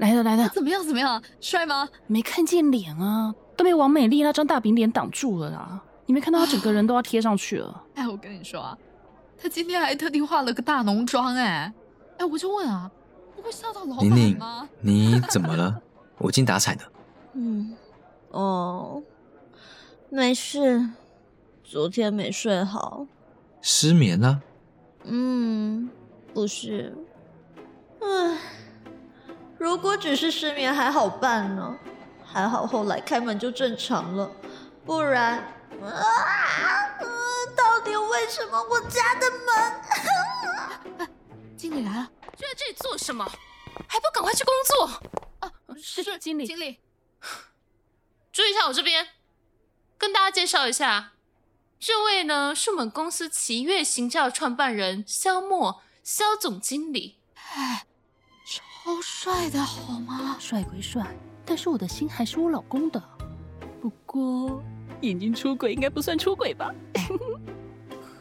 来了来了，怎么样怎么样？帅吗？没看见脸啊，都被王美丽那张大饼脸挡住了啦。你没看到她整个人都要贴上去了？哎，我跟你说啊，她今天还特地化了个大浓妆，哎哎，我就问啊，不会吓到老板吗？你怎么了？我进打彩的。嗯，哦，没事，昨天没睡好，失眠了。嗯，不是。唉，如果只是失眠还好办呢，还好后来开门就正常了，不然啊，到底为什么我家的门？经理来了，就在这里做什么？还不赶快去工作？啊，是经理，经理，注意一下我这边，跟大家介绍一下，这位呢是我们公司奇悦行教创办人肖默，肖总经理。哎。超帅的好吗？帅归帅，但是我的心还是我老公的。不过眼睛出轨应该不算出轨吧？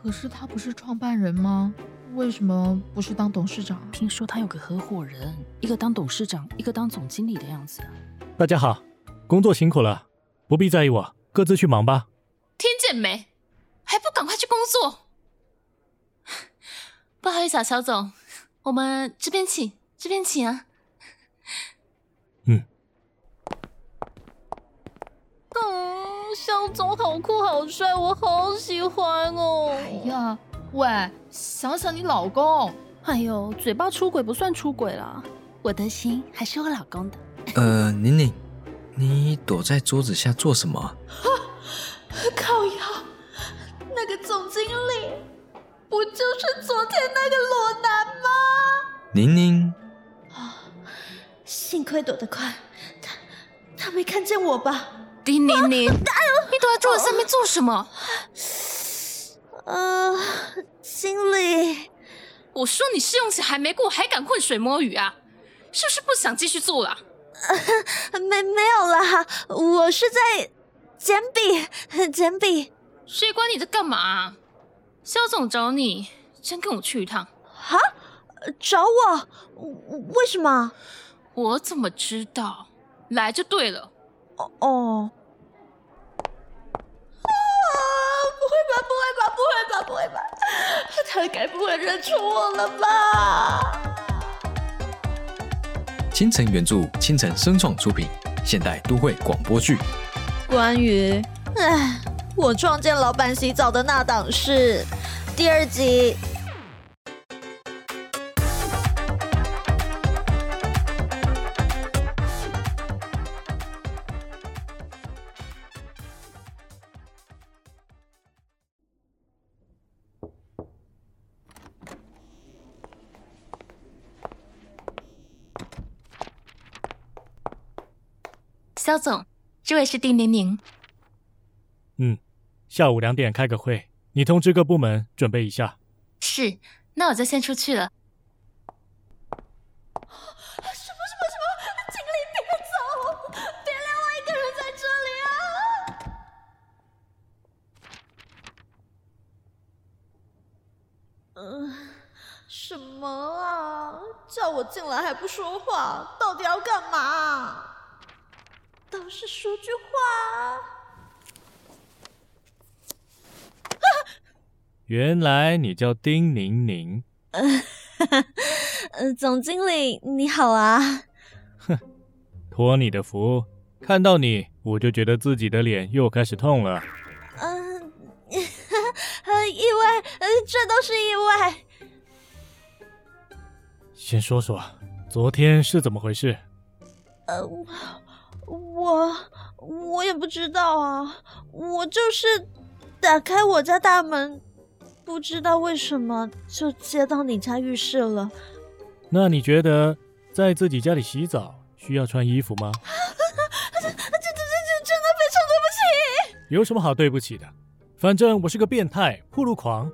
可是他不是创办人吗？为什么不是当董事长？听说他有个合伙人，一个当董事长，一个当总经理的样子。大家好，工作辛苦了，不必在意我，各自去忙吧。听见没？还不赶快去工作？不好意思啊，小总，我们这边请。这边请啊。嗯。嗯，肖总好酷好帅，我好喜欢哦。哎呀，喂，想想你老公。哎呦，嘴巴出轨不算出轨了，我的心还是我老公的。呃，宁宁，你躲在桌子下做什么？靠腰，那个总经理不就是昨天那个裸男吗？宁宁。幸亏躲得快，他他没看见我吧？丁玲玲，你躲在桌子下面做什么？呃，经理，我说你试用期还没过，还敢浑水摸鱼啊？是不是不想继续做了？没没有啦，我是在捡笔，捡笔。谁管你在干嘛？肖总找你，先跟我去一趟。啊？找我？为什么？我怎么知道？来就对了。哦哦。啊！不会吧？不会吧？不会吧？不会吧？他该不会认出我了吧？倾城原著，倾城声创出品，现代都会广播剧。关于，唉，我撞见老板洗澡的那档事，第二集。肖总，这位是丁宁宁。嗯，下午两点开个会，你通知各部门准备一下。是，那我就先出去了。什么什么什么？经理别走，别留我一个人在这里啊！嗯，什么啊？叫我进来还不说话，到底要干嘛？倒是说句话。原来你叫丁宁宁。呃，总经理你好啊。哼，托你的福，看到你我就觉得自己的脸又开始痛了。嗯，意外，呃，这都是意外。先说说，昨天是怎么回事？呃。我我我也不知道啊，我就是打开我家大门，不知道为什么就接到你家浴室了。那你觉得在自己家里洗澡需要穿衣服吗？这这这这真的非常对不起。有什么好对不起的？反正我是个变态铺路狂。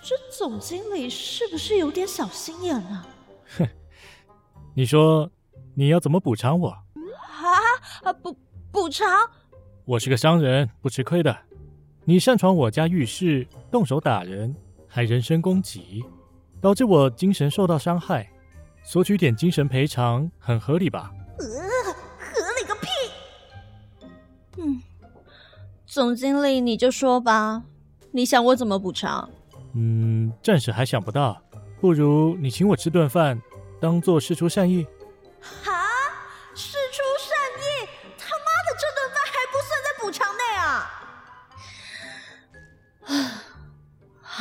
这总经理是不是有点小心眼啊？哼，你说你要怎么补偿我？啊补补偿！我是个商人，不吃亏的。你擅闯我家浴室，动手打人，还人身攻击，导致我精神受到伤害，索取点精神赔偿很合理吧？呃，合理个屁！嗯，总经理你就说吧，你想我怎么补偿？嗯，暂时还想不到，不如你请我吃顿饭，当做事出善意。哈，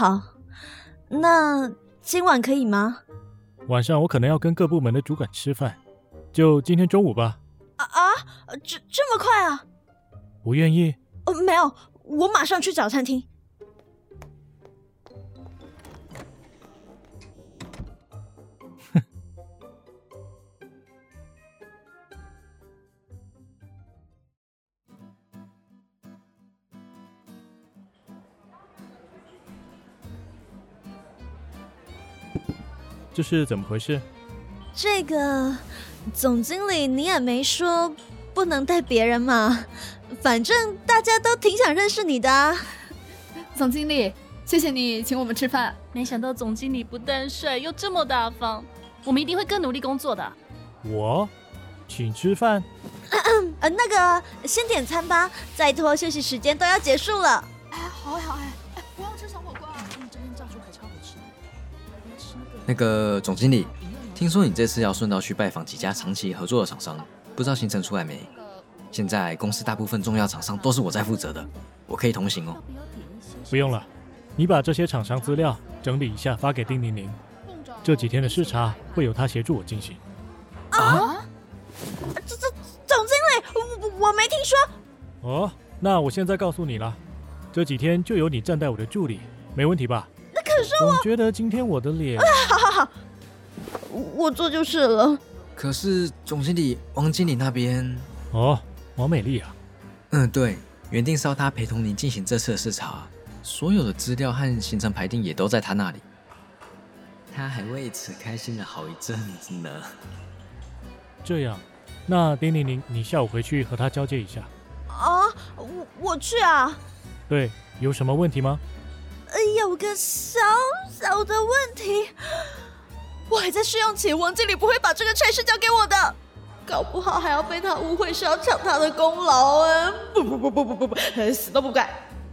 好，那今晚可以吗？晚上我可能要跟各部门的主管吃饭，就今天中午吧。啊啊，这这么快啊？不愿意？呃，没有，我马上去找餐厅。这是怎么回事？这个总经理你也没说不能带别人嘛，反正大家都挺想认识你的。总经理，谢谢你请我们吃饭。没想到总经理不但帅又这么大方，我们一定会更努力工作的。我请吃饭？呃，那个先点餐吧，再拖休息时间都要结束了。哎，好哎好哎，那个总经理，听说你这次要顺道去拜访几家长期合作的厂商，不知道行程出来没？现在公司大部分重要厂商都是我在负责的，我可以同行哦。不用了，你把这些厂商资料整理一下发给丁玲玲。这几天的视察会由他协助我进行。啊？这这总经理，我我没听说。哦，那我现在告诉你了，这几天就由你站在我的助理，没问题吧？那可是我总觉得今天我的脸……好好好，我做就是了。可是总经理王经理那边……哦，王美丽啊。嗯，对，原定是要他陪同您进行这次的视察，所有的资料和行程排定也都在他那里。他还为此开心了好一阵子呢。这样，那丁玲玲，你下午回去和他交接一下。啊，我我去啊。对，有什么问题吗？呃，有个小小的问题，我还在试用期，王经理不会把这个差事交给我的，搞不好还要被他误会是要抢他的功劳啊！不不不不不不不，死都不改。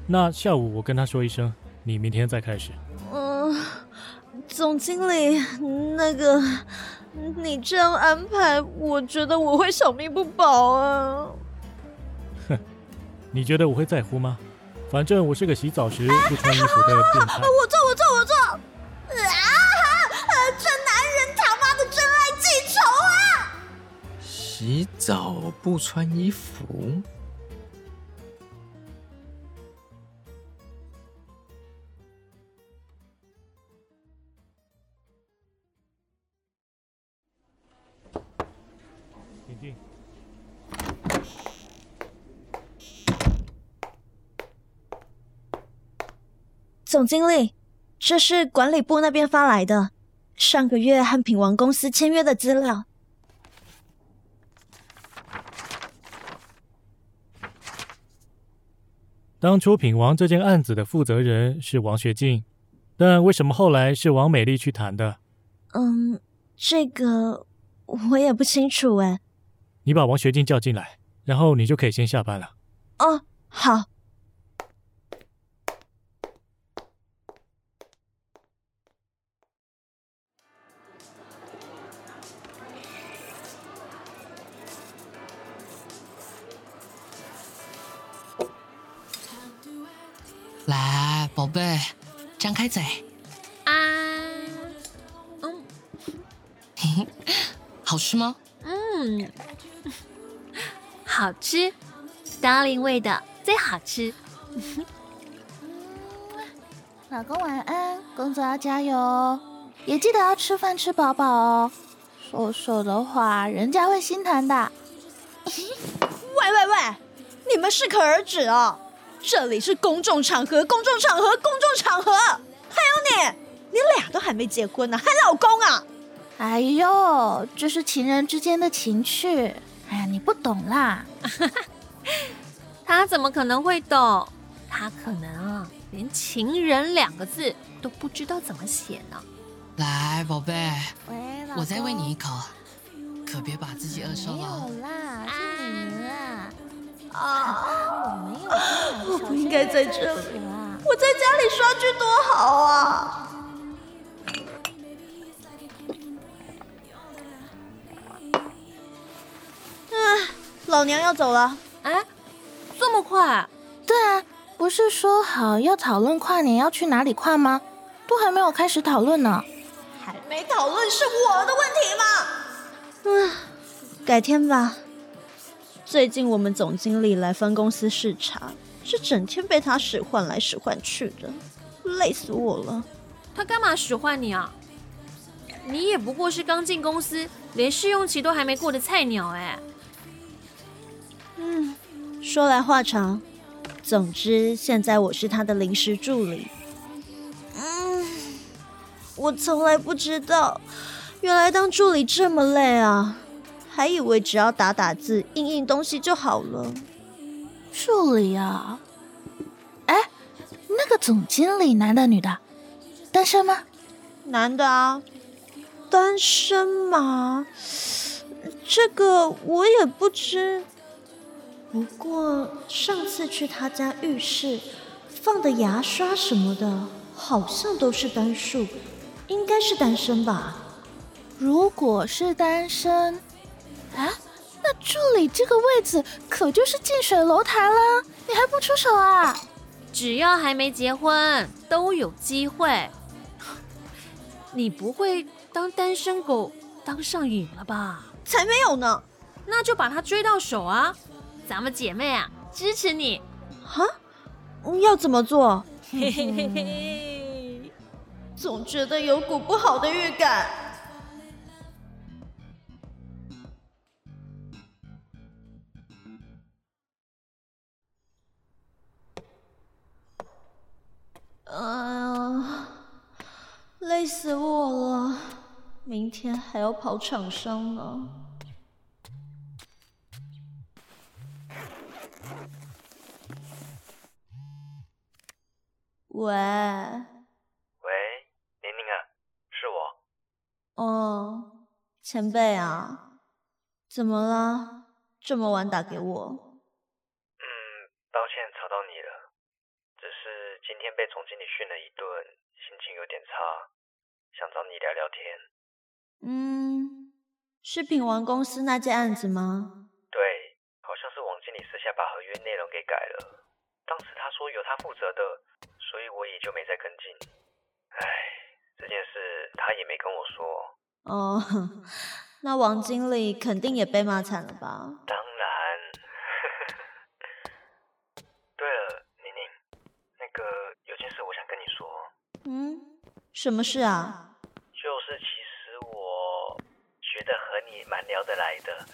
那下午我跟他说一声，你明天再开始。嗯，总经理，那个你这样安排，我觉得我会小命不保啊。哼，你觉得我会在乎吗？反正我是个洗澡时不穿衣服的变态。我错，我错，我错！啊！这男人他妈的真爱记仇啊！洗澡不穿衣服？总经理，这是管理部那边发来的，上个月和品王公司签约的资料。当初品王这件案子的负责人是王学静，但为什么后来是王美丽去谈的？嗯，这个我也不清楚哎。你把王学静叫进来，然后你就可以先下班了。哦，好。宝贝，张开嘴。啊，嗯，好吃吗？嗯，好吃，Darling 味的最好吃。老公晚安，工作要加油哦，也记得要吃饭吃饱饱哦。瘦瘦的话，人家会心疼的。喂喂喂，你们适可而止哦。这里是公众场合，公众场合，公众场合。还有你，你俩都还没结婚呢，还老公啊？哎呦，这是情人之间的情趣。哎呀，你不懂啦。他怎么可能会懂？他可能啊，连“情人”两个字都不知道怎么写呢。来，宝贝。我再喂你一口，可别把自己饿瘦了没了。有啦，是你啊！啊！该在这里。我在家里刷剧多好啊！啊，老娘要走了。哎，这么快？对啊，不是说好要讨论跨年要去哪里跨吗？都还没有开始讨论呢。还没讨论是我的问题吗？嗯，改天吧。最近我们总经理来分公司视察，是整天被他使唤来使唤去的，累死我了。他干嘛使唤你啊？你也不过是刚进公司，连试用期都还没过的菜鸟哎。嗯，说来话长，总之现在我是他的临时助理。嗯，我从来不知道，原来当助理这么累啊！还以为只要打打字、印印东西就好了。助理啊，哎，那个总经理男的女的，单身吗？男的啊，单身吗？这个我也不知。不过上次去他家浴室放的牙刷什么的，好像都是单数，应该是单身吧？如果是单身，啊，那助理这个位子可就是近水楼台了，你还不出手啊？只要还没结婚，都有机会。你不会当单身狗当上瘾了吧？才没有呢！那就把他追到手啊！咱们姐妹啊，支持你。哈，要怎么做？嘿嘿嘿嘿。总觉得有股不好的预感。嗯、累死我了！明天还要跑厂商呢。喂，喂，宁宁啊，是我。哦，前辈啊，怎么了？这么晚打给我？嗯，抱歉吵到你了，只是今天被总经理训了一顿，心情有点差，想找你聊聊天。嗯，是品王公司那件案子吗？对，好像是王经理私下把合约内容给改了，当时他说由他负责的，所以我也就没再跟进。唉，这件事他也没跟我说。哦，那王经理肯定也被骂惨了吧？当嗯，什么事啊？就是其实我觉得和你蛮聊得来的，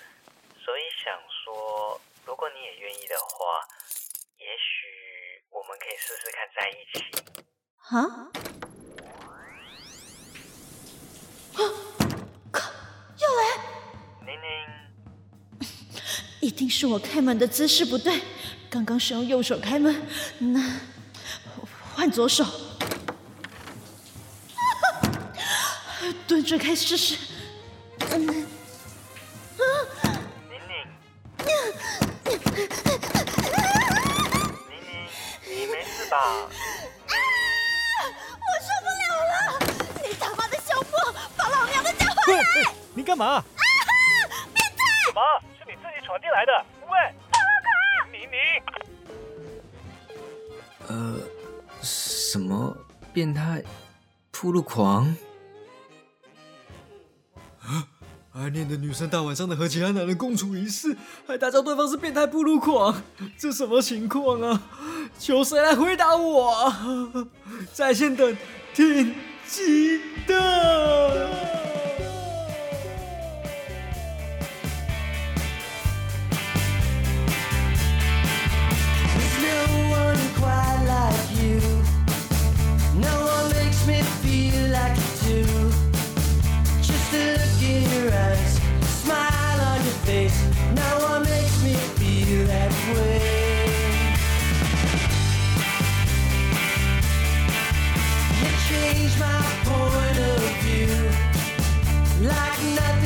所以想说，如果你也愿意的话，也许我们可以试试看在一起。啊？啊靠！又来！宁宁，一定是我开门的姿势不对，刚刚是用右手开门，那换左手，蹲着开试试。嗯，宁宁，宁宁，你没事吧？我受不了了！你他妈的小破，把老娘的家还来！你干嘛？什么？是你自己闯进来的？喂，宁宁，呃，什么变态铺路狂？暗恋的女生大晚上的和其他男人共处一室，还打叫对方是变态暴露狂，这什么情况啊？求谁来回答我！在线等，挺急的。change my point of view. Like nothing